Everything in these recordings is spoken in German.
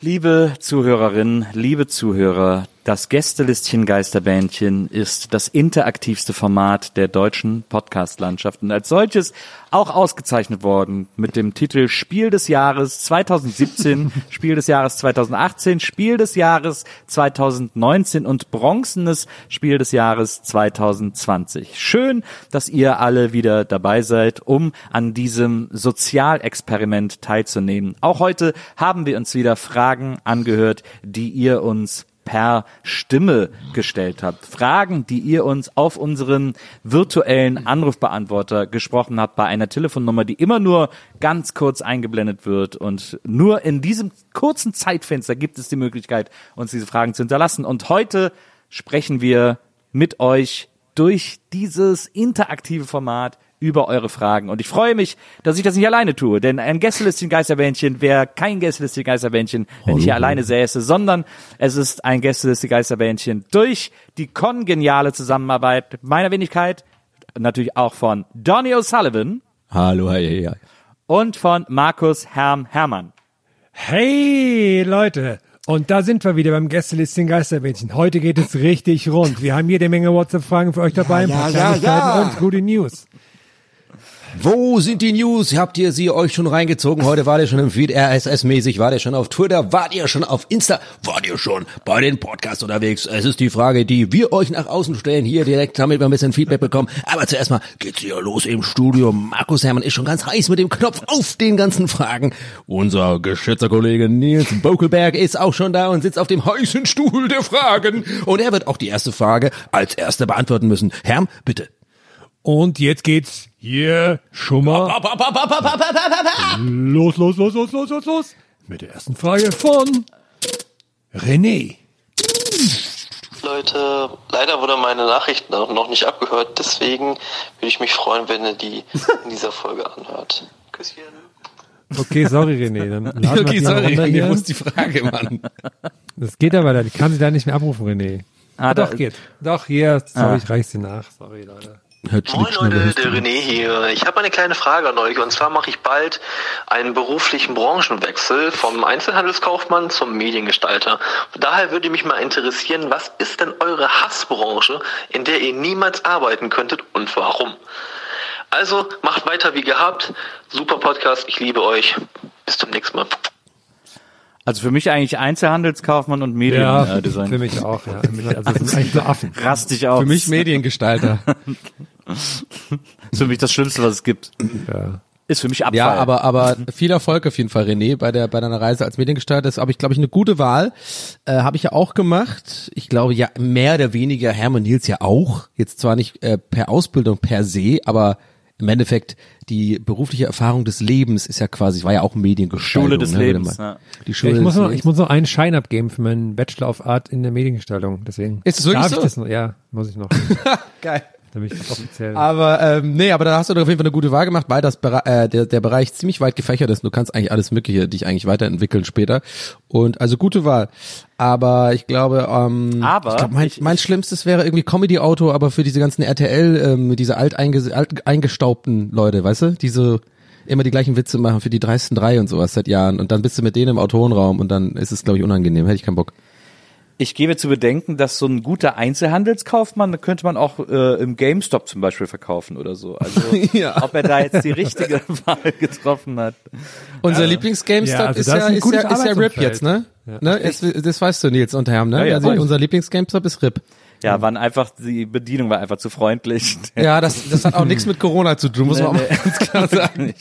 Liebe Zuhörerinnen, liebe Zuhörer, das Gästelistchen Geisterbändchen ist das interaktivste Format der deutschen Podcast-Landschaft und als solches auch ausgezeichnet worden mit dem Titel Spiel des Jahres 2017, Spiel des Jahres 2018, Spiel des Jahres 2019 und bronzenes Spiel des Jahres 2020. Schön, dass ihr alle wieder dabei seid, um an diesem Sozialexperiment teilzunehmen. Auch heute haben wir uns wieder Fragen angehört, die ihr uns per Stimme gestellt habt. Fragen, die ihr uns auf unseren virtuellen Anrufbeantworter gesprochen habt bei einer Telefonnummer, die immer nur ganz kurz eingeblendet wird. Und nur in diesem kurzen Zeitfenster gibt es die Möglichkeit, uns diese Fragen zu hinterlassen. Und heute sprechen wir mit euch durch dieses interaktive Format über eure Fragen. Und ich freue mich, dass ich das nicht alleine tue, denn ein Gästelistchen Geisterbändchen wäre kein Gästelistchen Geisterbändchen, wenn ich hier alleine säße, sondern es ist ein Gästelistchen Geisterbändchen durch die kongeniale Zusammenarbeit meiner Wenigkeit, natürlich auch von Donny O'Sullivan Hallo, hi, hi. und von Markus Herm Hermann. Hey Leute, und da sind wir wieder beim Gästelistchen Geisterbändchen. Heute geht es richtig rund. Wir haben jede Menge WhatsApp-Fragen für euch dabei, ein paar ja, ja, Kleinigkeiten ja. und gute News. Wo sind die News? Habt ihr sie euch schon reingezogen? Heute wart ihr schon im Feed RSS-mäßig, wart ihr schon auf Twitter, wart ihr schon auf Insta, wart ihr schon bei den Podcasts unterwegs? Es ist die Frage, die wir euch nach außen stellen, hier direkt, damit wir ein bisschen Feedback bekommen. Aber zuerst mal geht's hier los im Studio. Markus Hermann ist schon ganz heiß mit dem Knopf auf den ganzen Fragen. Unser geschätzter Kollege Nils Bokelberg ist auch schon da und sitzt auf dem heißen Stuhl der Fragen. Und er wird auch die erste Frage als erster beantworten müssen. Herm, bitte. Und jetzt geht's hier schon mal los, los, los, los, los, los, los. Mit der ersten Frage von René. Leute, leider wurde meine Nachricht noch nicht abgehört, deswegen würde ich mich freuen, wenn ihr die in dieser Folge anhört. Küsschen. Okay, sorry René. Dann laden Okay, sorry, hier hier. muss die Frage, Mann. Das geht aber da, ich kann sie da nicht mehr abrufen, René. Ah, Doch, geht. Doch, hier, sorry, Ah. ich reich's dir nach. Sorry, Leute. Hört Moin Leute, der René hier. Ich habe eine kleine Frage an euch und zwar mache ich bald einen beruflichen Branchenwechsel vom Einzelhandelskaufmann zum Mediengestalter. Daher würde mich mal interessieren, was ist denn eure Hassbranche, in der ihr niemals arbeiten könntet und warum? Also macht weiter wie gehabt. Super Podcast, ich liebe euch. Bis zum nächsten Mal. Also für mich eigentlich Einzelhandelskaufmann und Ja, Mediendesign. für mich auch, ja. Also, das sind eigentlich so Affen. Rast dich aus. Für mich Mediengestalter. ist für mich das Schlimmste, was es gibt. Ja. Ist für mich Abfall. Ja, aber aber viel Erfolg auf jeden Fall, René, bei der bei deiner Reise als Mediengestalter. Das habe ich, glaube ich, eine gute Wahl. Äh, habe ich ja auch gemacht. Ich glaube ja mehr oder weniger Hermann Nils ja auch. Jetzt zwar nicht äh, per Ausbildung per se, aber im Endeffekt die berufliche Erfahrung des Lebens ist ja quasi, war ja auch Mediengestaltung. Schule des ne, Lebens. Ja. Die Ja, Schule ich, muss des noch, Lebens. ich muss noch einen Schein abgeben für meinen Bachelor of Art in der Mediengestaltung. Deswegen. Ist es wirklich Darf so? Ich das noch? Ja, muss ich noch. Geil. Ich das offiziell. Aber ähm, nee, aber da hast du doch auf jeden Fall eine gute Wahl gemacht, weil das äh, der, der Bereich ziemlich weit gefächert ist. Du kannst eigentlich alles Mögliche dich eigentlich weiterentwickeln später. Und also gute Wahl. Aber ich glaube, ähm, Aber ich glaub, mein, ich- mein Schlimmstes wäre irgendwie Comedy-Auto, aber für diese ganzen RTL, ähm, diese alt, alt eingestaubten Leute, weißt du? Diese immer die gleichen Witze machen für die dreisten drei und sowas seit Jahren und dann bist du mit denen im Autorenraum und dann ist es, glaube ich, unangenehm. Hätte ich keinen Bock. Ich gebe zu bedenken, dass so ein guter Einzelhandelskaufmann, da könnte man auch äh, im GameStop zum Beispiel verkaufen oder so. Also Ja. ob er da jetzt die richtige Wahl getroffen hat. Unser Lieblings-GameStop Ja, also ist, ja, ist, ja, ist ja RIP jetzt, ne? ne? Es, das weißt du, Nils und Herm, ne? Ja, ja, also unser Lieblings-GameStop ist RIP. Ja, waren einfach, die Bedienung war einfach zu freundlich. Ja, das, das hat auch nichts mit Corona zu tun, muss man auch mal ganz klar sagen.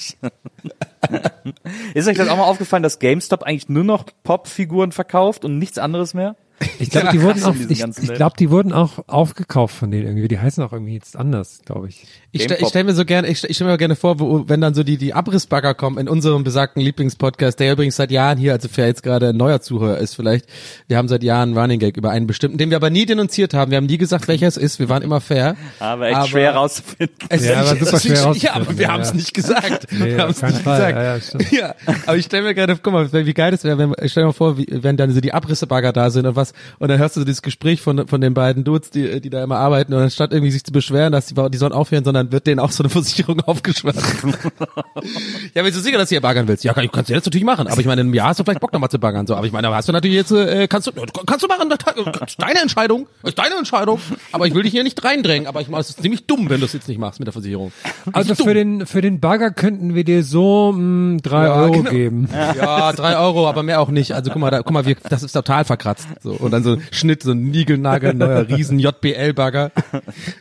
Ist euch das auch mal aufgefallen, dass GameStop eigentlich nur noch Popfiguren verkauft und nichts anderes mehr? Ich glaube, die wurden auch, ich, ich Welt. glaube, die wurden auch aufgekauft von denen irgendwie. Die heißen auch irgendwie jetzt anders, glaube ich. Ich, Gamepop. ich stelle mir so gerne, ich, ich stelle mir gerne vor, wo, wenn dann so die, die Abrissbagger kommen in unserem besagten Lieblingspodcast, der übrigens seit Jahren hier, also wer jetzt gerade ein neuer Zuhörer ist vielleicht, wir haben seit Jahren einen Running Gag über einen bestimmten, den wir aber nie denunziert haben. Wir haben nie gesagt, welcher es ist. Wir waren immer fair. Aber echt Aber- schwer rauszufinden. Es Ja, aber super schwer nicht- Ja, rauszufinden, aber wir ja, haben es ja. nicht gesagt. Nee, wir haben es nicht Fall. gesagt. Ja, ja, stimmt. Ja, aber ich stelle mir gerade, guck mal, wie geil das wäre, wenn, ich stell mir vor, wie, wenn dann so die Abrissebagger da sind und was, und dann hörst du so dieses Gespräch von, von den beiden Dudes, die, die da immer arbeiten, und anstatt irgendwie sich zu beschweren, dass die, die sollen aufhören, sondern wird denen auch so eine Versicherung aufgeschwört. ja, bist du sicher, dass du hier baggern willst? Ja, kann, kannst du jetzt natürlich machen, aber ich meine, im Jahr hast du vielleicht Bock nochmal zu baggern, so, aber ich meine, aber hast du natürlich jetzt, äh, kannst du, kannst du machen, das ist deine Entscheidung, ist deine Entscheidung, aber ich will dich hier nicht reindrängen, aber ich meine, es ist ziemlich dumm, wenn du es jetzt nicht machst mit der Versicherung. Also für den, für den Bagger könnten wir dir so mh, drei Ja, Euro genau. geben. Ja, drei Euro, aber mehr auch nicht. Also guck mal, da, guck mal, wir, das ist total verkratzt. So und dann so ein Schnitt, so ein Nigelnagel, neuer riesen JBL-Bagger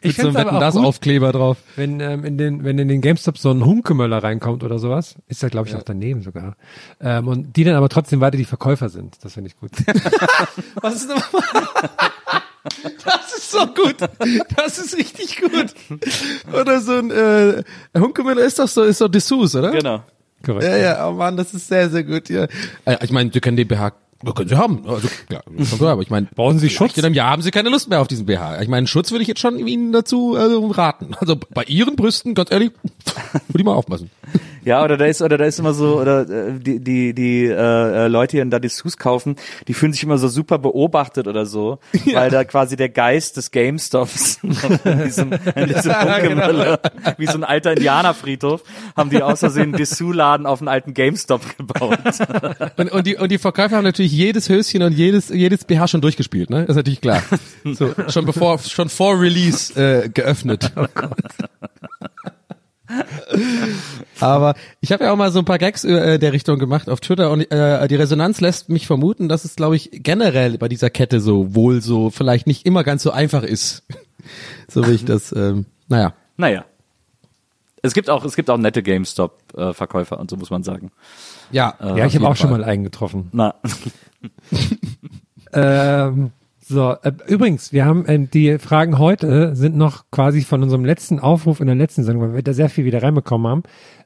mit so einem aber Wetten auch das. Aufkleber drauf. Wenn, ähm, in den, wenn in den GameStop so ein Hunkemöller reinkommt oder sowas, ist ja glaube ich auch daneben sogar. Ähm, und die dann aber trotzdem weiter die Verkäufer sind. Das finde ich gut. Was ist nochmal? Das ist so gut. Das ist richtig gut. Oder so ein äh, Hunkemüller ist doch so, ist doch Dessous, oder? Genau. Korrekt. Ja, ja, oh Mann, das ist sehr, sehr gut. Ja. Äh, Ich meine, Sie können den BH, ja, können Sie haben. Also, ja, klar, aber ich meine, Brauchen Sie Schutz? In einem Jahr haben Sie keine Lust mehr auf diesen BH. Ich meine, Schutz würde ich jetzt schon Ihnen dazu äh, raten. Also bei Ihren Brüsten, ganz ehrlich, würde ich mal aufpassen. Ja, oder da ist, oder da ist immer so, oder äh, die, die, die äh, äh, Leute, die dann da Dessous kaufen, die fühlen sich immer so super beobachtet oder so, weil da quasi der Geist des GameStops in diesem, in diesem Hunkemöller, wie so ein alter Indianerfriedhof, haben die aus Versehen einen Dessous-Laden auf einen alten GameStop gebaut. Und, und, die, und die Verkäufer haben natürlich jedes Höschen und jedes, jedes BH schon durchgespielt, ne? Das ist natürlich klar. So, schon bevor, schon vor Release äh, geöffnet. Aber ich habe ja auch mal so ein paar Gags äh, der Richtung gemacht auf Twitter und äh, die Resonanz lässt mich vermuten, dass es, glaube ich, generell bei dieser Kette so wohl so vielleicht nicht immer ganz so einfach ist. so wie ich das, ähm, naja. Naja. Es gibt auch, es gibt auch nette GameStop-Verkäufer und so muss man sagen. Ja, Ja, ich habe auch schon mal einen getroffen. Na, Ähm, so, äh, übrigens, wir haben ähm, die Fragen heute sind noch quasi von unserem letzten Aufruf in der letzten Sendung, weil wir da sehr viel wieder reinbekommen haben.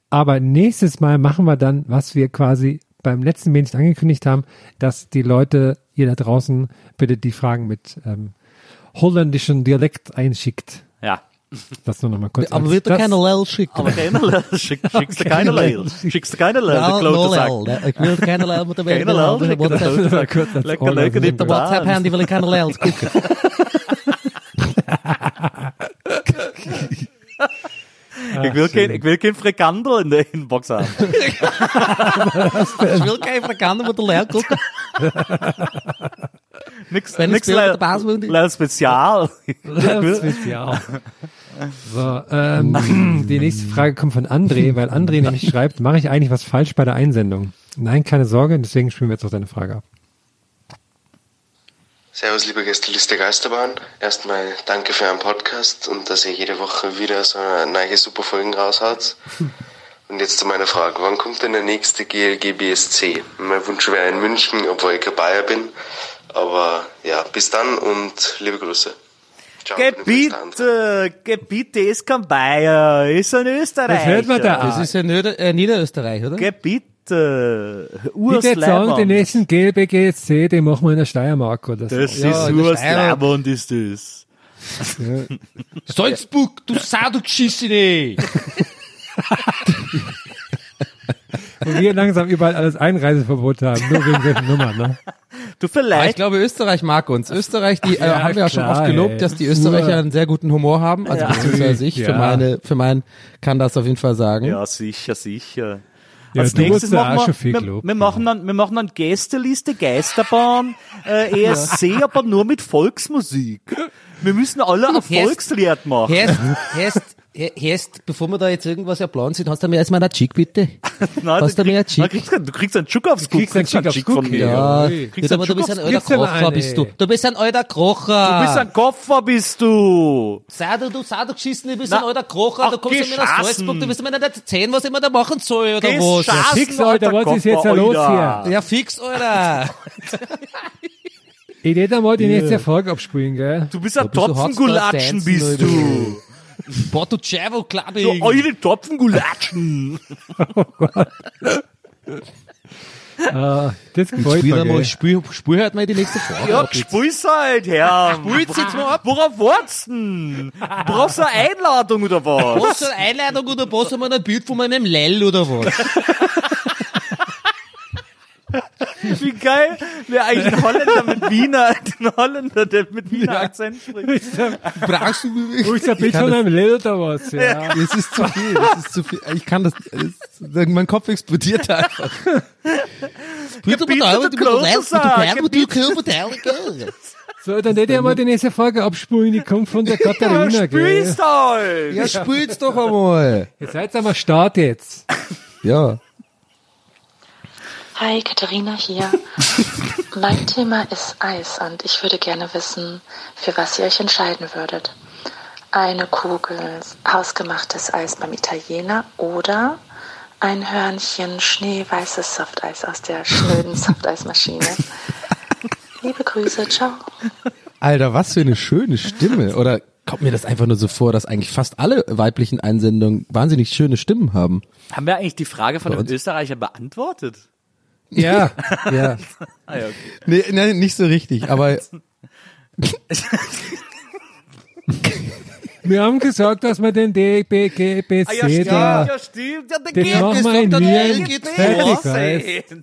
Aber nächstes Mal machen wir dann, was wir quasi beim letzten Mal nicht angekündigt haben, dass die Leute, ihr da draußen, bitte die Fragen mit ähm, holländischen Dialekt einschickt. Ja. Das nur noch mal kurz. aber als- wird das- keine Lel schicken. Aber keine Lel, schick, schickst du keine Lel. Schickst du keine Lel, der Ja, klote no Sack. Lel. Ich will keine Lel mit der Keine Lel, lekker das klote war Sack. kurz als Lekker, Orla. lekker, Mit die der Baan. WhatsApp-Handy will ich keine Lels gucken. Ich will kein, ich will kein Frikandel in der Inbox haben. Ich will keine Frikandel mit der Lel gucken. Nix, Wenn ich nix spiele mit Lel, der Basis- Lel Spezial. So, ähm, die nächste Frage kommt von André, weil André nämlich schreibt, mache ich eigentlich was falsch bei der Einsendung? Nein, keine Sorge, deswegen spielen wir jetzt auch deine Frage ab. Servus, liebe Gästeliste Geisterbahn. Erstmal danke für euren Podcast und dass ihr jede Woche wieder so eine neue super Folgen raushaut. Und jetzt zu meiner Frage. Wann kommt denn der nächste GLG BSC? Mein Wunsch wäre in München, obwohl ich kein Bayer bin. Aber ja, bis dann und liebe Grüße. Ciao, Gebiete, Gebiete ist kein Bayer, ist ein Österreicher. Das hört man da. Das ist ja Nieder äh, Niederösterreich, oder? Gebiete, Ich würde sagen, den nächsten GLBGSC, den machen wir in der Steiermark oder so. Das Ja, ist der Steiermark. Urslabend ist das. Salzburg, du Sau, du Geschissene! Wo wir langsam überall alles Einreiseverbot haben, nur wegen solchen Nummern, ne? Du Aber ich vielleicht. glaube, Österreich mag uns. Österreich, die äh, Ja, haben wir ja schon oft gelobt, ey. dass die Österreicher einen sehr guten Humor haben. Also beziehungsweise ich für Ja. meine, für meinen kann das auf jeden Fall sagen. Ja, sicher, sicher. Ja, Als nächstes ja machen auch wir, schon viel wir, gelobt. wir, machen dann, wir machen dann Gästeliste, Geisterbahn, äh, ESC, aber nur mit Volksmusik. Wir müssen alle ein Volkslied machen. Herst, Herst, Herst, bevor wir da jetzt irgendwas ja planen sind, hast du mir erstmal einen Chick, bitte? Nein, hast du, du kriegst, na, Chick? kriegst, du kriegst einen Schuck aufs Guck. kriegst einen Schick aufs von Guck, mir. Ja, Ui. Kriegst ja, aber einen du bist ein alter Krocher, bist du. Du bist ein alter Krocher. Du bist ein Koffer, bist du. Sei du, du, sei du geschissen, du bist Na, ein alter Krocher, ach, du kommst ja mir nach. Salzburg, du wirst mir nicht erzählen, was ich mir da machen soll, oder was? schassen, fix, Alter, alter was ist jetzt los Alter. Ja, fix, Alter. Ich hätte mal die nächste Folge abspielen, gell? Du bist ein bist du Topfengulatschen, Hotspot bist dancen, du. Portucevo Du Clubbing. eure Topfengulatschen. Ah, das gefällt mir, gell? spiel, spiel halt mal die nächste Frage. Ja, spiel's halt, Herr. Spiel's jetzt mal ab. Worauf wartest du denn? Brauchst du eine Einladung oder was? Was für eine Einladung oder was haben wir ein Bild von meinem Lell oder was? Wie geil wäre eigentlich ein Holländer mit Wiener, ein Holländer, der mit Wiener Akzent spricht. Brauchst du Wo ist der Bild kann von das- einem Lil oder was? Ja. Es ist zu viel, es ist zu viel. Ich kann das, es, mein Kopf explodiert einfach. Bitte Großes beteiligen, sagen, bitte beteiligen. So, dann hätte ich mal die nächste Folge abspielen. Die kommt von der Katharina, gell? Spielst halt. Ja, spiel's doch einmal. Ihr seid einmal Start jetzt. Ja. Hi, Katharina hier. mein Thema ist Eis und ich würde gerne wissen, für was ihr euch entscheiden würdet. Eine Kugel hausgemachtes Eis beim Italiener oder ein Hörnchen schneeweißes Softeis aus der schnöden Softeismaschine. Liebe Grüße, ciao. Alter, was für eine schöne Stimme. Oder kommt mir das einfach nur so vor, dass eigentlich fast alle weiblichen Einsendungen wahnsinnig schöne Stimmen haben? Haben wir eigentlich die Frage von uns? Österreicher beantwortet? Ja, ja. Ah, ja, okay. Nee, nee nicht so richtig, aber Wir haben gesagt, dass wir den DBGBC Ah, ja, da, ja, stimmt. Ja, der den geht machen wir in der Wien fertig, weißt.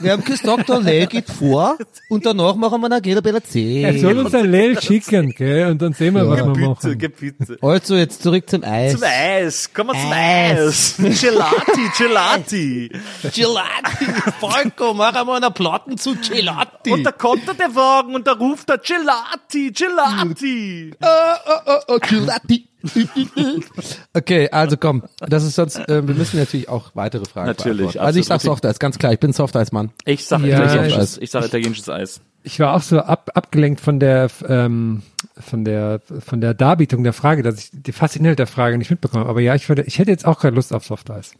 Wir haben gesagt, der Lell geht vor und danach machen wir eine Gelabella C. Er soll uns ein Lel schicken, gell? Und dann sehen wir, was wir machen. geh bitte. Also jetzt zurück zum Eis. Zum Eis. Komm mal zum Eis. Eis. Gelati, Gelati. Gelati. Falco, mach einmal eine Platten zu Gelati. Und da kommt da der Wagen und da ruft er Gelati, Gelati. Oh, oh, oh, oh, Gelati. okay, also komm, das ist sonst, äh, wir müssen natürlich auch weitere Fragen Natürlich, beantworten. Also ich sag absolut. Softeis, ganz klar, ich bin Softeis-Mann. Ich sag Ja, italienisches, ich sag italienisches Eis. Ich war auch so ab, abgelenkt von der, ähm, von der, von der Darbietung der Frage, dass ich die fast Inhalt der Frage nicht mitbekomme. habe. Aber ja, ich würde, ich hätte jetzt auch keine Lust auf Softeis.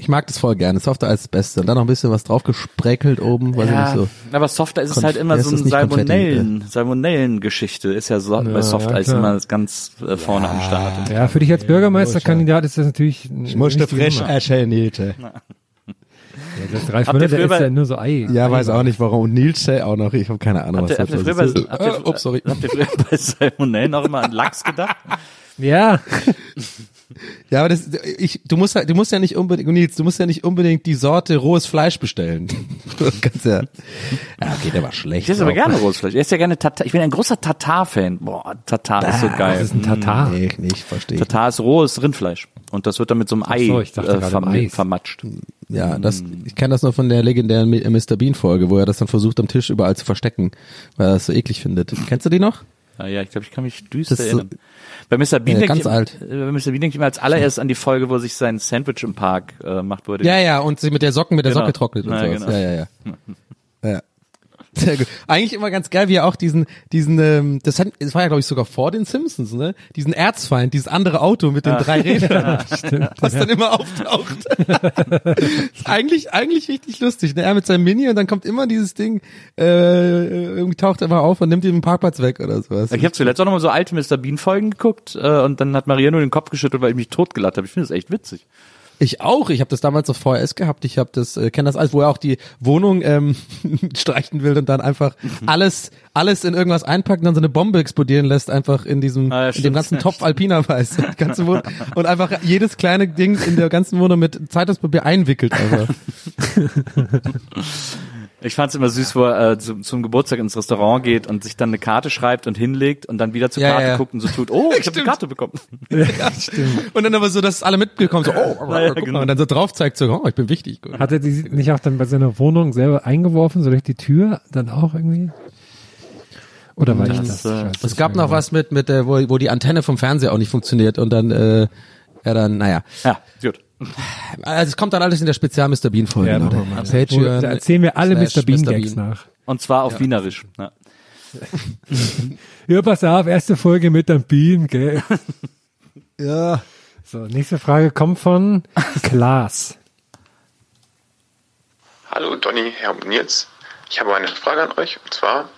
Ich mag das voll gerne, Softeis ist das Beste. Und dann noch ein bisschen was drauf gespreckelt oben, weiß ich nicht so. aber Softeis ist Konf- halt immer ja, so es ein Salmonellen, Salmonellen-Geschichte. Ist ja, so, bei Softeis klar. immer ganz äh, vorne am Start. Ja, für dich als Bürgermeisterkandidat ist das natürlich. Ich musste frisch Nilce. Ja, das ihr Monate früher ist ja nur so Ei. Ja, Ei weiß auch nicht warum. Und Nilce auch noch, ich habe keine Ahnung, was das ist. habt, ihr, Äh, habt ihr früher bei Salmonellen auch immer an Lachs gedacht? Ja, Ja, aber das, ich, du musst du musst ja nicht unbedingt, Nils, du musst ja nicht unbedingt die Sorte rohes Fleisch bestellen. Du kannst ja, ja, okay, der war schlecht. Ich esse aber gerne Rotfleisch. Ich esse ja gerne Tatar. Ich bin ein großer Tatar-Fan. Boah, Tatar ist so geil. das ist ein Tatar. Nee, nicht, verstehe. Tatar ist rohes Rindfleisch. Und das wird dann mit so einem Ei so, ich äh, verm vermatscht. Ja, das, ich kenne das noch von der legendären Mr. Bean Folge, wo er das dann versucht am Tisch überall zu verstecken, weil er das so eklig findet. Kennst du die noch? Ja, ja ich glaube, ich kann mich düster so- erinnern. Bei Mr. Bean Ja, ganz ich, alt. bei Mr. Bean denke ich immer als allererst an die Folge, wo sich sein Sandwich im Park äh, macht wurde. Ja, ja, und sie mit der Socken, mit der Genau. Socke trocknet und Ja, sowas. genau. Ja, ja, ja. ja. Sehr gut. Eigentlich immer ganz geil, wie er auch diesen, diesen, ähm, das, hat, das war ja glaube ich sogar vor den Simpsons, ne? Diesen Erzfeind, dieses andere Auto mit den drei Rädern, was dann immer auftaucht. ist eigentlich, eigentlich richtig lustig. Ne? Er mit seinem Mini und dann kommt immer dieses Ding, äh, irgendwie taucht er immer auf und nimmt ihm den Parkplatz weg oder sowas. Ich habe zuletzt auch noch mal so alte Mr. Bean Folgen geguckt äh, und dann hat Maria nur den Kopf geschüttelt, weil ich mich totgelacht habe. Ich finde das echt witzig. Ich auch. Ich habe das damals auf VHS gehabt. Ich habe das, äh, kenne das alles, wo er auch die Wohnung ähm, streichen will und dann einfach alles, alles in irgendwas einpackt und dann so eine Bombe explodieren lässt, einfach in diesem, Ah, in dem ganzen Topf Alpina weiß. Ganze Wohnung, und einfach jedes kleine Ding in der ganzen Wohnung mit Zeitungspapier einwickelt einfach. Ich fand's immer süß, wo er äh, zum, zum Geburtstag ins Restaurant geht und sich dann eine Karte schreibt und hinlegt und dann wieder zur Ja, Karte ja. guckt und so tut, oh, ich habe eine Karte bekommen. Ja, stimmt. Und dann aber so, dass alle mitgekommen so, oh, Ja, ja, guck genau. mal, und dann so drauf zeigt so, oh, ich bin wichtig. Gut. Hat er die nicht auch dann bei seiner Wohnung selber eingeworfen, so durch die Tür, dann auch irgendwie? Oder war ich das? Ich weiß Es nicht gab mehr noch was mit, mit der, wo, wo die Antenne vom Fernseher auch nicht funktioniert und dann, äh, ja dann, naja. Ja, gut. Also es kommt dann alles in der Spezial Mr. Bean Folge, Ja, Leute. mal. Patreon. Da erzählen wir alle Mr. Bean Mr. Gags nach. Und zwar auf Wienerisch. Ja. Ja, pass auf, erste Folge mit dem Bean, gell? Ja. So, nächste Frage kommt von Klaas. Hallo Donny, Herr und Nils. Ich habe eine Frage an euch und zwar,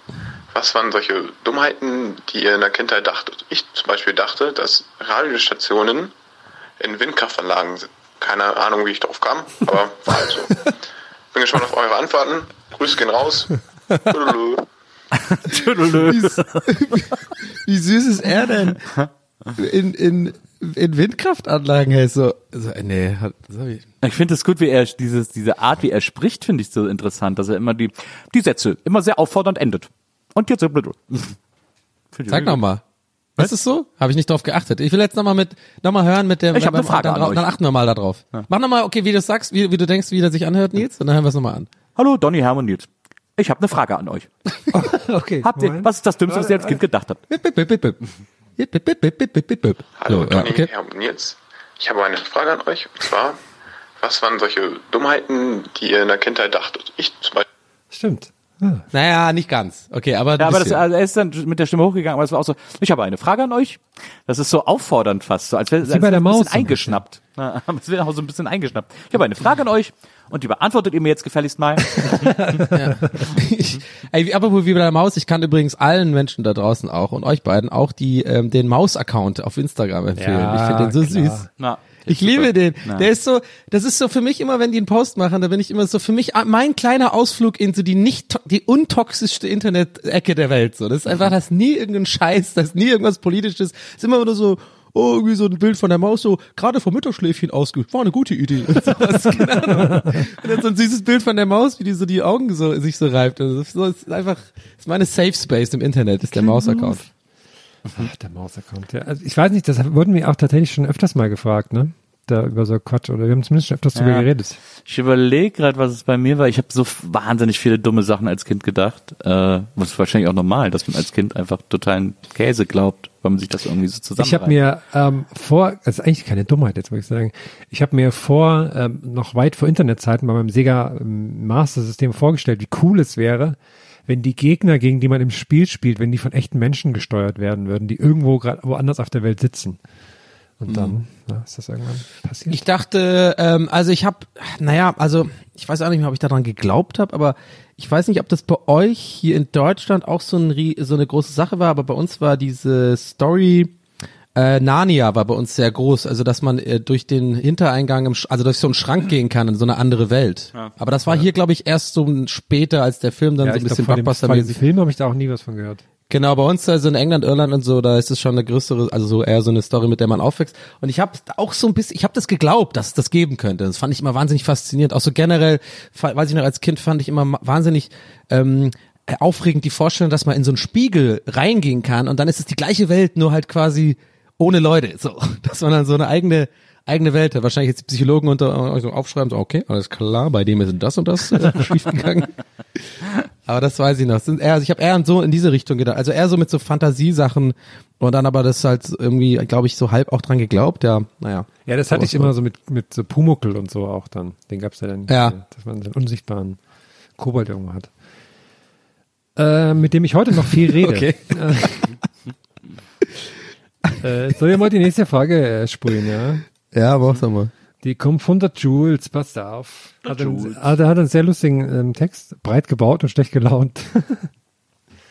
was waren solche Dummheiten, die ihr in der Kindheit dachtet? Ich zum Beispiel dachte, dass Radiostationen in Windkraftanlagen sind. Keine Ahnung, wie ich darauf kam, aber war halt so. Bin gespannt auf eure Antworten. Grüße gehen raus. Tüdelü. Wie süß ist er denn? In, in, in Windkraftanlagen, hey, so, so nee, hat, das hab ich, Ich finde es gut, wie er dieses, diese Art, wie er spricht, finde ich so interessant, dass er immer die, die Sätze immer sehr auffordernd endet. Und jetzt Find ich Sag nochmal. Was ist so? Habe ich nicht drauf geachtet. Ich will jetzt nochmal mit, nochmal hören mit dem, Ich hab eine Frage dann, an dann euch. achten wir mal da drauf. Mach nochmal, okay, wie du sagst, wie, wie du denkst, wie der sich anhört, Nils, und dann hören wir es nochmal an. Hallo, Donny, Hermann, Nils. Ich habe eine Frage an euch. Okay. Habt ihr, was ist das Dümmste, was ihr als Kind gedacht habt? Bip, bip, bip, bip, bip. Bip, bip, bip, bip, bip. Hallo So, ja, Donny, okay. Herr und Nils. Ich habe eine Frage an euch und zwar, was waren solche Dummheiten, die ihr in der Kindheit dachtet? Ich zum Beispiel. Stimmt. Naja, nicht ganz. Okay, aber, Ja, aber das, also er ist dann mit der Stimme hochgegangen, aber es war auch so, ich habe eine Frage an euch. Das ist so auffordernd fast, so als wäre der ein Maus bisschen eingeschnappt. Ja, aber es wird auch so ein bisschen eingeschnappt. Ich habe eine Frage an euch und die beantwortet ihr mir jetzt gefälligst mal. ich, ey, wie- apropos wie bei der Maus, ich kann übrigens allen Menschen da draußen auch und euch beiden auch die ähm, den Maus-Account auf Instagram empfehlen. Ja, ich finde den so klar. süß. Na, Ich liebe den. Ja. Der ist so, das ist so für mich immer, wenn die einen Post machen, da bin ich immer so für mich ah, mein kleiner Ausflug into die nicht die untoxischste Internet-Ecke der Welt. So, das ist einfach, das ist nie irgendein Scheiß, das ist nie irgendwas Politisches. Das ist immer nur so. Oh, irgendwie so ein Bild von der Maus, so gerade vom Mittagsschläfchen ausge, war eine gute Idee. Und sowas, Ahnung. Und dann so ein süßes Bild von der Maus, wie die so die Augen so, sich so reibt. Also das ist so, ist einfach, das ist meine Safe Space im Internet, ist der Maus-Account. Ach, der Maus-Account, ja. Also ich weiß nicht, das wurden wir auch tatsächlich schon öfters mal gefragt, ne? Da über so Quatsch, oder wir haben zumindest schon öfters Ja. geredet. Ich überlege gerade, was es bei mir war. Ich habe so wahnsinnig viele dumme Sachen als Kind gedacht. Äh, was ist wahrscheinlich auch normal, dass man als Kind einfach totalen Käse glaubt, weil man sich das irgendwie so zusammen. Ich habe mir ähm, vor, das ist eigentlich keine Dummheit jetzt, würde ich sagen. Ich habe mir vor, ähm, noch weit vor Internetzeiten bei meinem Sega ähm, Master System vorgestellt, wie cool es wäre, wenn die Gegner, gegen die man im Spiel spielt, wenn die von echten Menschen gesteuert werden würden, die irgendwo gerade woanders auf der Welt sitzen. Und dann na, ist das irgendwann passiert. Ich dachte, ähm, also ich habe, naja, also ich weiß auch nicht mehr, ob ich daran geglaubt habe, aber ich weiß nicht, ob das bei euch hier in Deutschland auch so, ein, so eine große Sache war, aber bei uns war diese Story, äh, Narnia war bei uns sehr groß, also dass man äh, durch den Hintereingang, im, Sch- also durch so einen Schrank gehen kann in so eine andere Welt. Ja. Aber das war hier, glaube ich, erst so später, als der Film dann ja, so ein bisschen Blockbuster-mäßig Film habe ich da auch nie was von gehört. Genau, bei uns also in England, Irland und so, da ist es schon eine größere, also so eher so eine Story, mit der man aufwächst. Und ich habe auch so ein bisschen, ich habe das geglaubt, dass es das geben könnte. Das fand ich immer wahnsinnig faszinierend. Auch so generell, weiß ich noch, als Kind fand ich immer wahnsinnig ähm, äh, aufregend die Vorstellung, dass man in so einen Spiegel reingehen kann und dann ist es die gleiche Welt, nur halt quasi ohne Leute. So, dass man dann so eine eigene eigene Welt hat. Wahrscheinlich jetzt die Psychologen unter euch so aufschreiben, so, okay, alles klar, bei dem ist das und das äh, schiefgegangen. Aber das weiß ich noch. Sind eher, also ich habe eher so in diese Richtung gedacht. Also eher so mit so Fantasiesachen und dann aber das halt irgendwie, glaube ich, so halb auch dran geglaubt. Ja, naja. Ja, das hatte ich immer so mit, mit so Pumuckel und so auch dann. Den gab's ja dann, Ja. dass man so einen unsichtbaren Kobold irgendwo hat. Äh, mit dem ich heute noch viel rede. Okay. Äh, soll ich mal die nächste Frage äh, spulen, ja? Ja, mach doch mal. Die kommt von der Jules, passt auf. Hat einen, Jules. hat, hat einen sehr lustigen ähm, Text, breit gebaut und schlecht gelaunt.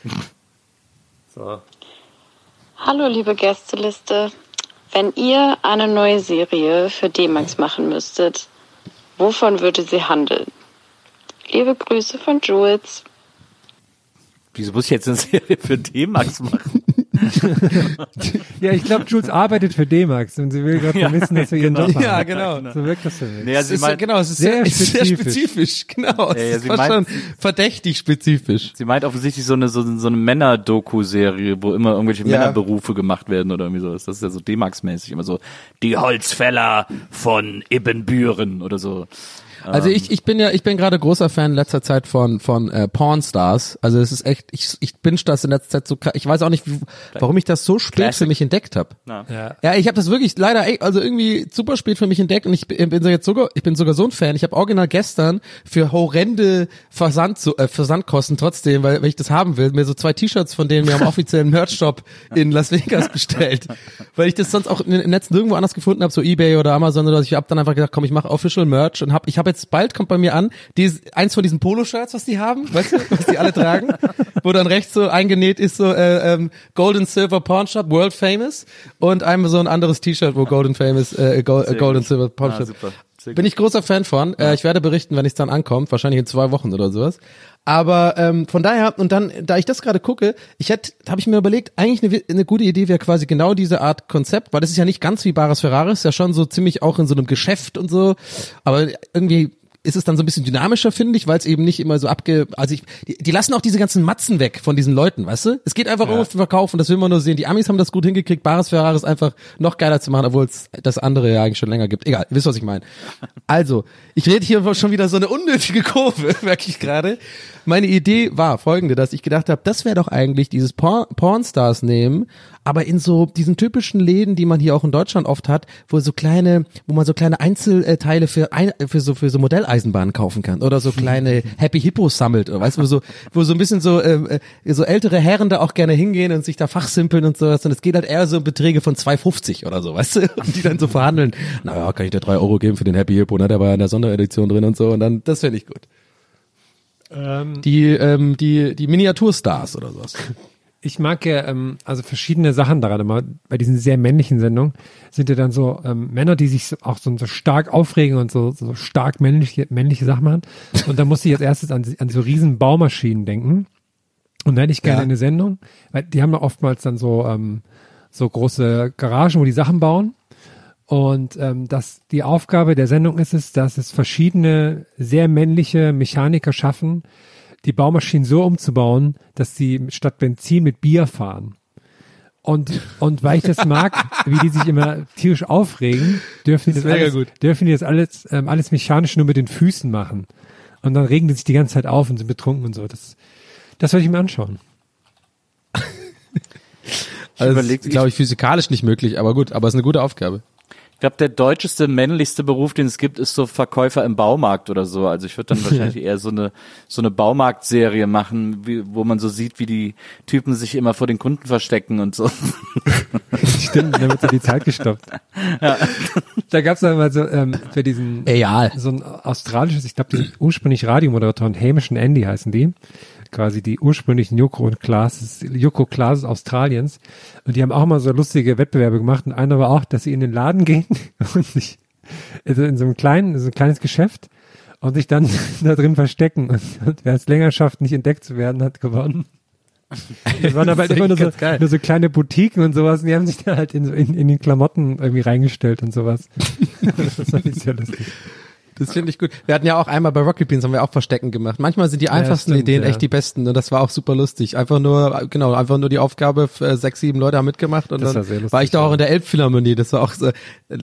so. Hallo, liebe Gästeliste. Wenn ihr eine neue Serie für D-Max machen müsstet, wovon würde sie handeln? Liebe Grüße von Jules. Wieso muss ich jetzt eine Serie für D-Max machen? ja, ich glaube, Jules arbeitet für D-Max und sie will gerade Ja, vermissen, dass wir ihren genau. Job haben. Ja, genau. So wirkt das für mich. Nee, also Es sie ist, meint, genau, es ist sehr sehr, sehr, sehr spezifisch. spezifisch. Genau, Ja, ja, es sie ist fast meint- schon verdächtig spezifisch. sie meint offensichtlich so eine, so, so eine Männer-Doku-Serie, wo immer irgendwelche Ja. Männerberufe gemacht werden oder irgendwie sowas. Das ist ja so D-Max-mäßig immer so, die Holzfäller von Ibbenbüren oder so. Also Ähm, ich, ich bin ja, ich bin gerade großer Fan in letzter Zeit von von äh, Pornstars. Also es ist echt, ich ich binge das in letzter Zeit so. Ich weiß auch nicht, wie, warum ich das so spät Classic. für mich entdeckt habe. Ja. Ja, ich habe das wirklich leider, ey, also irgendwie super spät für mich entdeckt und ich bin so jetzt sogar, ich bin sogar so ein Fan. Ich habe original gestern für horrende Versand, äh, Versandkosten trotzdem, weil, weil ich das haben will, mir so zwei T-Shirts von denen wir am offiziellen Merch-Shop in Las Vegas bestellt, weil ich das sonst auch im Netz nirgendwo anders gefunden habe, so eBay oder Amazon oder so. Ich habe dann einfach gedacht, komm, ich mache Official Merch und hab, ich habe jetzt bald kommt bei mir an, die, eins von diesen Poloshirts, was die haben, weißt du, was die alle tragen, wo dann rechts so eingenäht ist so äh, ähm, Gold and Silver Pawn Shop, World Famous und einmal so ein anderes T-Shirt, wo Gold and Famous, äh, Gold, äh, Sehr Gold gut. and Silver Pawn Ah, Shop. super. Sehr Bin gut. ich großer Fan von. Äh, ich werde berichten, wenn es dann ankommt, wahrscheinlich in zwei Wochen oder sowas. Aber ähm, von daher, und dann, da ich das gerade gucke, ich hätte, habe ich mir überlegt, eigentlich eine, eine gute Idee wäre quasi genau diese Art Konzept, weil das ist ja nicht ganz wie Bares Ferraris, ja schon so ziemlich auch in so einem Geschäft und so, aber irgendwie ist es dann so ein bisschen dynamischer, finde ich, weil es eben nicht immer so abge... Also ich, die, die lassen auch diese ganzen Matzen weg von diesen Leuten, weißt du? Es geht einfach um den Verkauf und das will man nur sehen. Die Amis haben das gut hingekriegt, Bares Ferraris einfach noch geiler zu machen, obwohl es das andere ja eigentlich schon länger gibt. Egal, ihr wisst, was ich meine. Also, ich rede hier schon wieder so eine unnötige Kurve, merke ich gerade. Meine Idee war folgende, dass ich gedacht habe, das wäre doch eigentlich dieses Porn Pornstars nehmen, aber in so diesen typischen Läden, die man hier auch in Deutschland oft hat, wo so kleine, wo man so kleine Einzelteile für ein, für so für so Modelleisenbahnen kaufen kann oder so kleine Happy Hippos sammelt, weißt du, wo so wo so ein bisschen so ähm, äh, so ältere Herren da auch gerne hingehen und sich da fachsimpeln und sowas und es geht halt eher so um Beträge von 2,50 oder so, weißt du, und die dann so verhandeln. Naja, kann ich dir drei Euro geben für den Happy Hippo, ne? Der war ja in der Sonderedition drin und so und dann das finde ich gut. Ähm, Die ähm, die die Miniaturstars oder sowas. Ich mag ja, ähm, also verschiedene Sachen daran immer, bei diesen sehr männlichen Sendungen sind ja dann so ähm, Männer, die sich so, auch so, so stark aufregen und so, so stark männliche, männliche Sachen machen. Und da musste ich als erstes an, an so riesen Baumaschinen denken. Und da hätte ich gerne Ja. eine Sendung, weil die haben ja oftmals dann so, ähm, so große Garagen, wo die Sachen bauen. Und ähm, dass die Aufgabe der Sendung ist es, dass es verschiedene sehr männliche Mechaniker schaffen, die Baumaschinen so umzubauen, dass sie statt Benzin mit Bier fahren. Und, und weil ich das mag, wie die sich immer tierisch aufregen, dürfen die Das das, alles, gut. dürfen die das alles, ähm, alles mechanisch nur mit den Füßen machen. Und dann regen die sich die ganze Zeit auf und sind betrunken und so. Das, das würde ich mir anschauen. Also überleg- das ist, glaube ich, physikalisch nicht möglich, aber gut, aber es ist eine gute Aufgabe. Ich glaube, der deutscheste, männlichste Beruf, den es gibt, ist so Verkäufer im Baumarkt oder so. Also ich würde dann wahrscheinlich eher so eine so eine Baumarktserie machen, wie, wo man so sieht, wie die Typen sich immer vor den Kunden verstecken und so. Stimmt, dann wird so die Zeit gestoppt. Da gab es mal so ähm, für diesen Egal. so ein australisches, ich glaube, die sind ursprünglich Radiomoderatoren, Hamish und Andy heißen die. Quasi die ursprünglichen Joko und Klaas, Joko Klaas Australiens. Und die haben auch mal so lustige Wettbewerbe gemacht. Und einer war auch, dass sie in den Laden gehen und sich, also in so einem kleinen, so ein kleines Geschäft und sich dann da drin verstecken. Und, und wer es länger schafft, nicht entdeckt zu werden, hat gewonnen. Das waren aber halt immer nur so, nur so kleine Boutiquen und sowas. Und die haben sich da halt in, in, in die Klamotten irgendwie reingestellt und sowas. das fand ich sehr lustig. Das finde ich gut. Wir hatten ja auch einmal bei Rocket Beans haben wir auch Verstecken gemacht. Manchmal sind die einfachsten stimmt, Ideen ja. echt die besten und das war auch super lustig. Einfach nur, genau, einfach nur die Aufgabe, äh, sechs, sieben Leute haben mitgemacht und Das war dann sehr lustig, war ich da auch ja. in der Elbphilharmonie. Das war auch so, äh,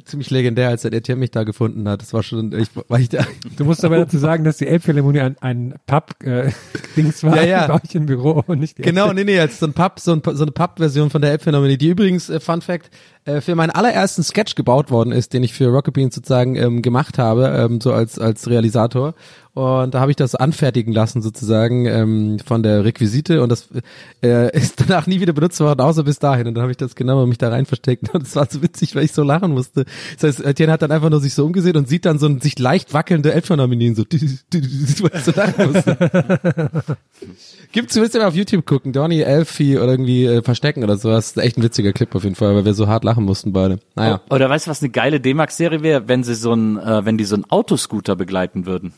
ziemlich legendär, als der Etienne mich da gefunden hat. Das war schon, ich, war ich da, Du musst aber dazu sagen, dass die Elbphilharmonie ein, ein Pub-Dings war Ja, ja. bei euch im Büro und nicht die Genau, nee, nee, jetzt so ein Pub, so, ein, so eine Pub-Version von der Elbphilharmonie, die übrigens, äh, Fun Fact, äh, für meinen allerersten Sketch gebaut worden ist, den ich für Rocket Beans sozusagen ähm, gemacht habe, ähm, so als, als Realisator. Und da habe ich das anfertigen lassen sozusagen ähm, von der Requisite und das äh, ist danach nie wieder benutzt worden, außer bis dahin. Und dann habe ich das genommen und mich da rein versteckt. Und es war so witzig, weil ich so lachen musste. Das heißt, Etienne hat dann einfach nur sich so umgesehen und sieht dann so ein sich leicht wackelnde Elbphilharmonien so, weil ich so lachen musste. Gibt's, du willst ja mal auf YouTube gucken, Donny, Elfie oder irgendwie äh, Verstecken oder sowas. Das ist echt ein witziger Clip auf jeden Fall, weil wir so hart lachen mussten beide. Naja. Oder weißt du, was eine geile D-Max-Serie wäre, wenn sie so ein, äh, wenn die so einen Autoscooter begleiten würden?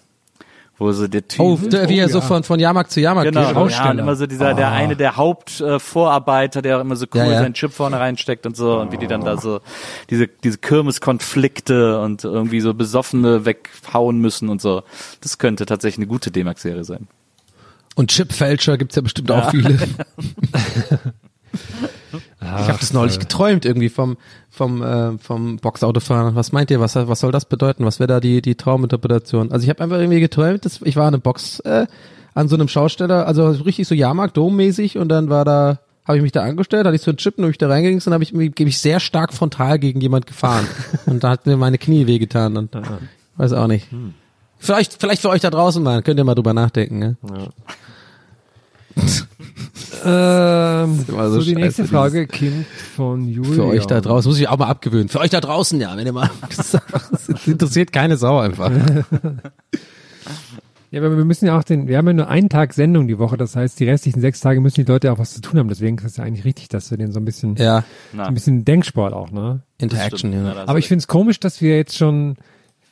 Wo so der Typ. Oh, der, wie er so von, von Jahrmarkt zu Jahrmarkt Genau, geht. ja, und immer so dieser, der Ah. eine der Hauptvorarbeiter, der auch immer so cool Ja, ja. seinen Chip vorne reinsteckt und so und wie die dann da so diese diese Kirmeskonflikte und irgendwie so Besoffene weghauen müssen und so. Das könnte tatsächlich eine gute D-Max-Serie sein. Und Chipfälscher gibt's ja bestimmt Ja. auch viele. ich habe das neulich geträumt irgendwie vom vom äh, vom Boxautofahren. Was meint ihr? Was was soll das bedeuten? Was wäre da die die Trauminterpretation? Also ich habe einfach irgendwie geträumt, dass ich war in einem Box äh, an so einem Schausteller, also richtig so Jahrmarkt Dommäßig und dann war da habe ich mich da angestellt, hatte ich so einen Chip und bin ich da reingegangen und habe ich gebe ich sehr stark frontal gegen jemand gefahren und da hat mir meine Knie wehgetan und weiß auch nicht. Vielleicht vielleicht für euch da draußen mal, könnt ihr mal drüber nachdenken, ne? Ähm, so, so die nächste Frage, Kind von Julia. Für euch da draußen, muss ich auch mal abgewöhnen. Für euch da draußen, ja, wenn ihr mal, das interessiert keine Sau einfach. Ja, aber wir müssen ja auch den, wir haben ja nur einen Tag Sendung die Woche, das heißt, die restlichen sechs Tage müssen die Leute auch was zu tun haben. Deswegen ist es ja eigentlich richtig, dass wir den so ein bisschen, Ja. so ein bisschen Denksport auch, ne? Interaction, ja. Aber ich finde es komisch, dass wir jetzt schon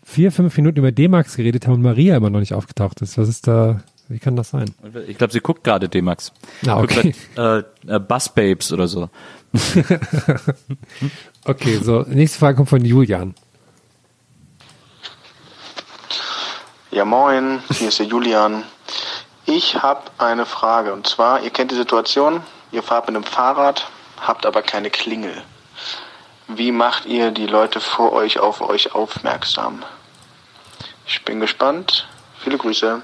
vier, fünf Minuten über D-Max geredet haben und Maria immer noch nicht aufgetaucht ist. Was ist da, wie kann das sein? Ich glaube, sie guckt gerade D-Max. Ah, okay. grad, Äh, äh, Bus Babes oder so. Okay, so, nächste Frage kommt von Julian. Ja, moin, hier ist der Julian. Ich habe eine Frage und zwar, ihr kennt die Situation, ihr fahrt mit einem Fahrrad, habt aber keine Klingel. Wie macht ihr die Leute vor euch auf euch aufmerksam? Ich bin gespannt. Viele Grüße.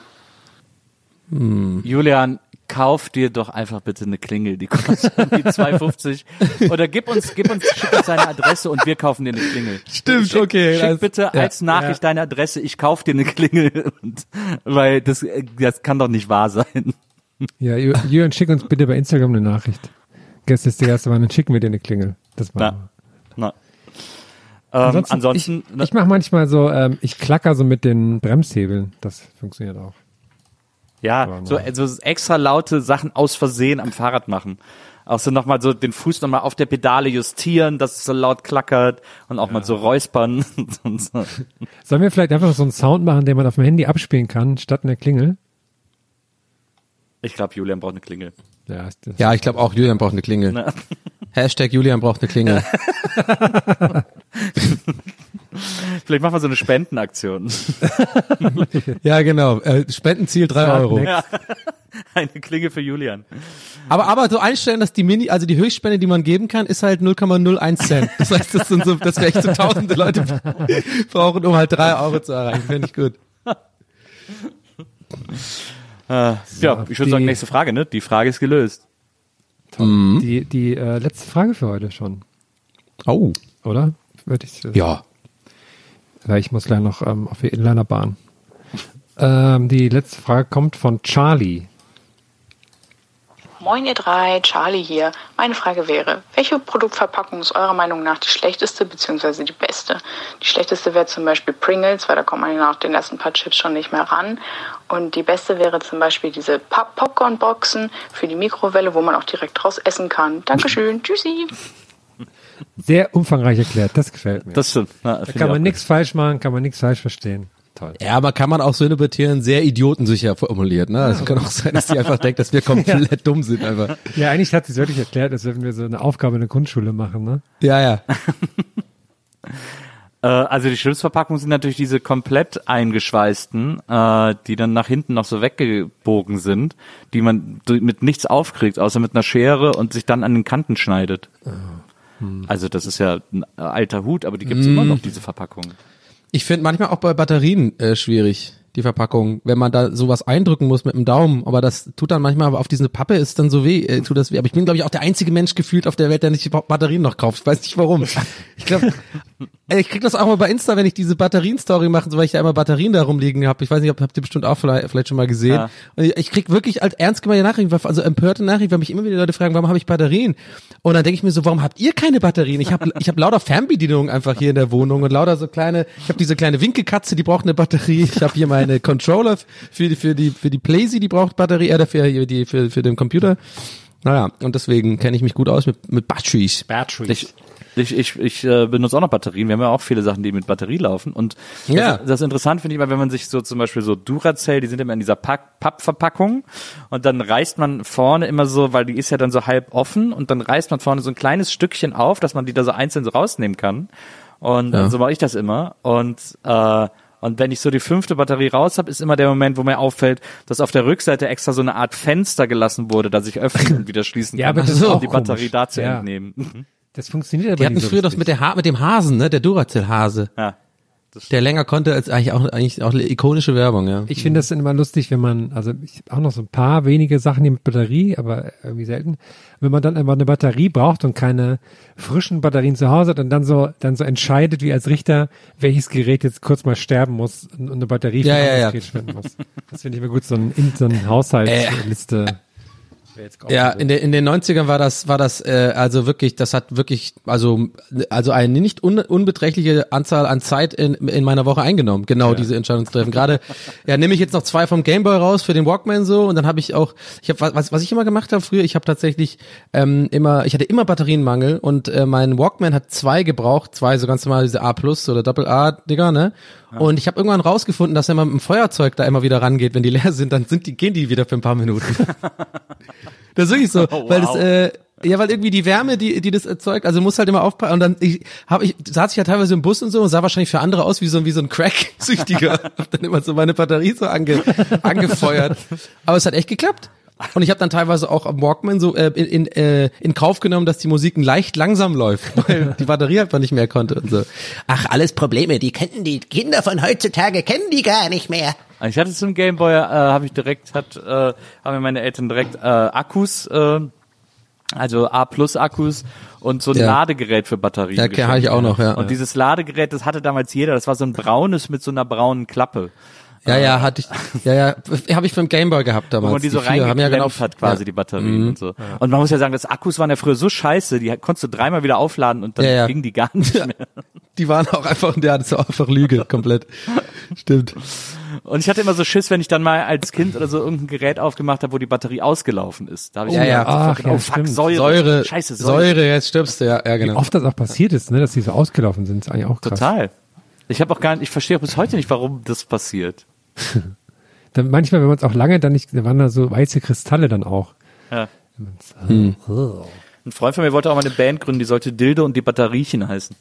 Julian, kauf dir doch einfach bitte eine Klingel, die kostet irgendwie 2,50 oder gib uns, gib uns, schick uns deine Adresse und wir kaufen dir eine Klingel. Stimmt, schick, okay, Schick bitte ja, als Nachricht ja. deine Adresse, ich kauf dir eine Klingel und, weil das, äh, das kann doch nicht wahr sein. Ja, Ju- Julian, schick uns bitte bei Instagram eine Nachricht. Gestern ist der erste Mal, dann schicken wir dir eine Klingel. Das machen wir. Na. Ähm, ansonsten, ich, ich mache manchmal so, ähm, ich klacker so mit den Bremshebeln. Das funktioniert auch. Ja, so, so extra laute Sachen aus Versehen am Fahrrad machen. Auch so nochmal so den Fuß nochmal auf der Pedale justieren, dass es so laut klackert und auch mal so räuspern. und so. Sollen wir vielleicht einfach so einen Sound machen, den man auf dem Handy abspielen kann, statt einer Klingel? Ich glaube, Julian braucht eine Klingel. Ja, Ja, ich glaube auch, Julian braucht eine Klingel. Na. Hashtag Julian braucht eine Klingel. Vielleicht machen wir so eine Spendenaktion. ja, genau. Äh, Spendenziel drei Euro. Ja. Eine Klingel für Julian. Aber, aber so einstellen, dass die Mini, also die Höchstspende, die man geben kann, ist halt 0,01 Cent. Das heißt, das sind so, dass wir echt so tausende Leute brauchen, um halt drei Euro zu erreichen. Finde ich gut. Äh, ja, ich würde sagen, nächste Frage, ne? Die Frage ist gelöst. Mhm. Die, die äh, letzte Frage für heute schon. Oh. Oder? Würde ich, Ja. Weil ich muss gleich noch ähm, auf die Inlinerbahn. ähm, die letzte Frage kommt von Charlie. Moin ihr drei, Charlie hier. Meine Frage wäre, welche Produktverpackung ist eurer Meinung nach die schlechteste bzw. die beste? Die schlechteste wäre zum Beispiel Pringles, weil da kommt man nach den ersten paar Chips schon nicht mehr ran. Und die beste wäre zum Beispiel diese Pop- Popcorn-Boxen für die Mikrowelle, wo man auch direkt draus essen kann. Dankeschön, tschüssi. Sehr umfangreich erklärt, das gefällt mir. Das stimmt. Na, da kann man nichts falsch machen, kann man nichts falsch verstehen. Toll. Ja, aber kann man auch so interpretieren, sehr idiotensicher formuliert, ne? Also kann auch sein, dass die einfach denkt, dass wir komplett dumm sind einfach. Ja, eigentlich hat sie es wirklich erklärt, als würden wir so eine Aufgabe in der Grundschule machen, ne? Ja, ja. Äh, also die Chipsverpackungen sind natürlich diese komplett eingeschweißten, äh, die dann nach hinten noch so weggebogen sind, die man mit nichts aufkriegt, außer mit einer Schere und sich dann an den Kanten schneidet. Also das ist ja ein alter Hut, aber die gibt's Mm. immer noch, diese Verpackungen. Ich finde manchmal auch bei Batterien äh, schwierig, die Verpackung, wenn man da sowas eindrücken muss mit dem Daumen, aber das tut dann manchmal, aber auf diese Pappe ist dann so weh, äh, tut das weh. Aber ich bin, glaube ich, auch der einzige Mensch gefühlt auf der Welt, der nicht Batterien noch kauft. Ich weiß nicht warum. Ich glaube, ich krieg das auch mal bei Insta, wenn ich diese Batterien-Story mache, so weil ich da immer Batterien da rumliegen habe. Ich weiß nicht, ob habt ihr bestimmt auch vielleicht, vielleicht schon mal gesehen. Ja. Und ich, ich krieg wirklich halt ernst gemeinte Nachrichten, also empörte Nachrichten, weil mich immer wieder Leute fragen, warum habe ich Batterien? Und dann denke ich mir so, warum habt ihr keine Batterien? Ich habe ich hab lauter Fernbedienungen einfach hier in der Wohnung und lauter so kleine, ich habe diese kleine Winkelkatze, die braucht eine Batterie. Ich habe hier meine Controller für die für die für die Playsee, die braucht Batterie, äh, dafür die für für den Computer. Naja, und deswegen kenne ich mich gut aus mit, mit Batteries. Ich, ich, ich, ich äh, benutze auch noch Batterien. Wir haben ja auch viele Sachen, die mit Batterie laufen. Und Ja. das, das Interessante finde ich immer, wenn man sich so zum Beispiel so Duracell, die sind immer in dieser Pack Pappverpackung und dann reißt man vorne immer so, weil die ist ja dann so halb offen und dann reißt man vorne so ein kleines Stückchen auf, dass man die da so einzeln so rausnehmen kann. Und Ja. so mache ich das immer. Und äh, und wenn ich so die fünfte Batterie raus habe, ist immer der Moment, wo mir auffällt, dass auf der Rückseite extra so eine Art Fenster gelassen wurde, das ich öffnen und wieder schließen kann, Ja, aber das ist um auch die komisch. Batterie da zu Ja. entnehmen. Das funktioniert aber Die hatten früher doch richtig. mit, der ha mit dem Hasen, ne? Der Duracell-Hase. Ja. Der länger konnte als eigentlich auch, eigentlich auch eine ikonische Werbung, ja. Ich finde das dann immer lustig, wenn man, also ich habe auch noch so ein paar wenige Sachen hier mit Batterie, aber irgendwie selten. Wenn man dann einfach eine Batterie braucht und keine frischen Batterien zu Hause hat und dann so, dann so entscheidet, wie als Richter, welches Gerät jetzt kurz mal sterben muss und eine Batterie für Ja, ein ja, anderes ja. Gerät spenden muss. Das finde ich immer gut, so ein, in- so ein Haushaltsliste. Wäre jetzt auch Ja, in, den in den 90ern war das, war das, äh, also wirklich, das hat wirklich, also, also eine nicht un, unbeträchtliche Anzahl an Zeit in, in meiner Woche eingenommen, genau diese Entscheidung zu treffen. Gerade, ja, nehme ich jetzt noch zwei vom Gameboy raus für den Walkman so und dann habe ich auch, ich habe was, was ich immer gemacht habe früher, ich habe tatsächlich ähm, immer, ich hatte immer Batterienmangel und äh, mein Walkman hat zwei gebraucht, zwei so ganz normal diese A Plus oder Doppel A Dinger, ne? Und ich habe irgendwann rausgefunden, dass wenn man mit dem Feuerzeug da immer wieder rangeht, wenn die leer sind, dann sind die, gehen die wieder für ein paar Minuten. Das ist wirklich so, Oh, weil das, wow. äh, ja, weil irgendwie die Wärme, die, die das erzeugt, also muss halt immer aufpassen. Und dann ich, hab ich, saß ich ja teilweise im Bus und so und sah wahrscheinlich für andere aus wie so, wie so ein Crack-Süchtiger. hab dann immer so meine Batterie so ange, angefeuert. Aber es hat echt geklappt. Und ich habe dann teilweise auch am Walkman so äh, in, in, äh, in Kauf genommen, dass die Musik leicht langsam läuft, weil die Batterie einfach nicht mehr konnte und so. Ach, alles Probleme, die kennen die Kinder von heutzutage, kennen die gar nicht mehr. Ich hatte zum Gameboy, äh, habe ich direkt, hat, äh, haben mir meine Eltern direkt äh, Akkus, äh, also A Plus Akkus und so ein Ja. Ladegerät für Batterien. Ja, okay, hatte ich auch noch, ja. Und dieses Ladegerät, das hatte damals jeder. Das war so ein braunes mit so einer braunen Klappe. Ja, ja, hatte ich, ja, ja, habe ich beim Gameboy gehabt damals. wo man die so vier haben ja genau, hat quasi ja. die Batterien Mhm. und so. Und man muss ja sagen, das Akkus waren ja früher so scheiße, die konntest du dreimal wieder aufladen und dann Ja, ja. ging die gar nicht mehr. Die waren auch einfach, ja, das ist auch einfach Lüge, komplett. Stimmt. Und ich hatte immer so Schiss, wenn ich dann mal als Kind oder so irgendein Gerät aufgemacht habe, wo die Batterie ausgelaufen ist. Da habe ich Ja, ja. gedacht, Ach, ja, oh fuck, stimmt. Säure. Säure, Scheiße, Säure. Säure. jetzt stirbst du, ja, ja, Wie genau. oft das auch passiert ist, ne, dass die so ausgelaufen sind, ist eigentlich auch krass. Total. Ich habe auch gar nicht, ich verstehe auch bis heute nicht, warum das passiert. Dann manchmal, wenn man es auch lange dann nicht, da waren da so weiße Kristalle dann auch. Ja. Hm. Ein Freund von mir wollte auch mal eine Band gründen, die sollte Dildo und die Batteriechen heißen.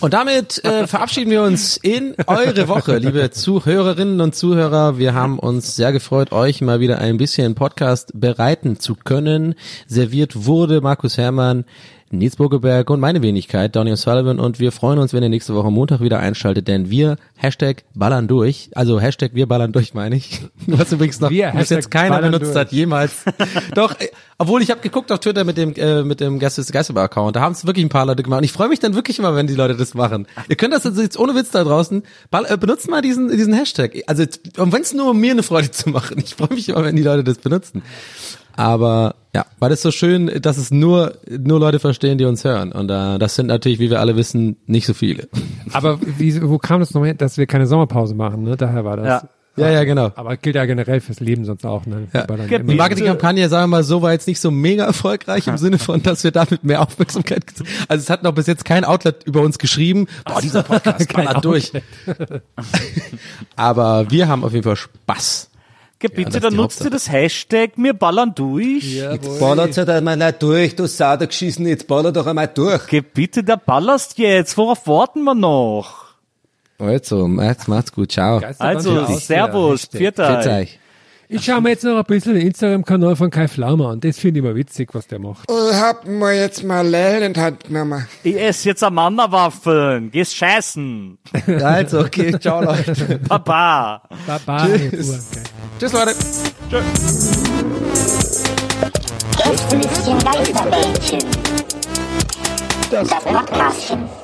Und damit äh, verabschieden wir uns in eure Woche, liebe Zuhörerinnen und Zuhörer. Wir haben uns sehr gefreut, euch mal wieder ein bisschen Podcast bereiten zu können. Serviert wurde Markus Herrmann, Nils Burgeberg und meine Wenigkeit, Donny O'Sullivan. Und wir freuen uns, wenn ihr nächste Woche Montag wieder einschaltet, denn wir, Hashtag ballern durch, also Hashtag wir ballern durch, meine ich. Was übrigens noch Wir, bis jetzt keiner benutzt durch. hat, jemals. Doch, äh, obwohl ich habe geguckt auf Twitter mit dem äh, mit dem Gäste Geisterbar Account, da haben es wirklich ein paar Leute gemacht. Und ich freue mich dann wirklich immer, wenn die Leute das machen. Ihr könnt das jetzt- jetzt ohne Witz da draußen, ball, äh, benutzt mal diesen diesen Hashtag. Also wenn es nur um mir eine Freude zu machen. Ich freue mich immer, wenn die Leute das benutzen. Aber ja, weil das so schön, dass es nur nur Leute verstehen, die uns hören. Und äh, das sind natürlich, wie wir alle wissen, nicht so viele. Aber wie, wo kam das nochmal, her, dass wir keine Sommerpause machen, ne? Daher war das. Ja. Ja, ja, genau. Aber gilt ja generell fürs Leben sonst auch, ne? Ja. Die Marketingkampagne, sagen wir mal so, war jetzt nicht so mega erfolgreich im Sinne von, dass wir damit mehr Aufmerksamkeit, also es hat noch bis jetzt kein Outlet über uns geschrieben, boah, dieser Podcast ballert durch. Aber wir haben auf jeden Fall Spaß. Bitte, das ist dann nutzt ihr das Hashtag, wir ballern durch. Jetzt ballert halt einmal nicht durch, du Sau, der geschissen, jetzt baller doch einmal durch. Geh bitte, der ballerst jetzt, worauf warten wir noch? Also, jetzt macht's gut, ciao. Also. Servus. Grüß euch. Ich schaue mir jetzt noch ein bisschen den Instagram-Kanal von Kai Flaumer an. Das finde ich mal witzig, was der macht. Ich hab mir jetzt mal Leil in die Hand genommen. Ich esse jetzt am Mannerwaffeln. Gehst scheißen. Also, okay, ciao Leute. Baba. Baba. Tschüss. Tschüss Leute. Geisterbällchen. Das Podcastchen.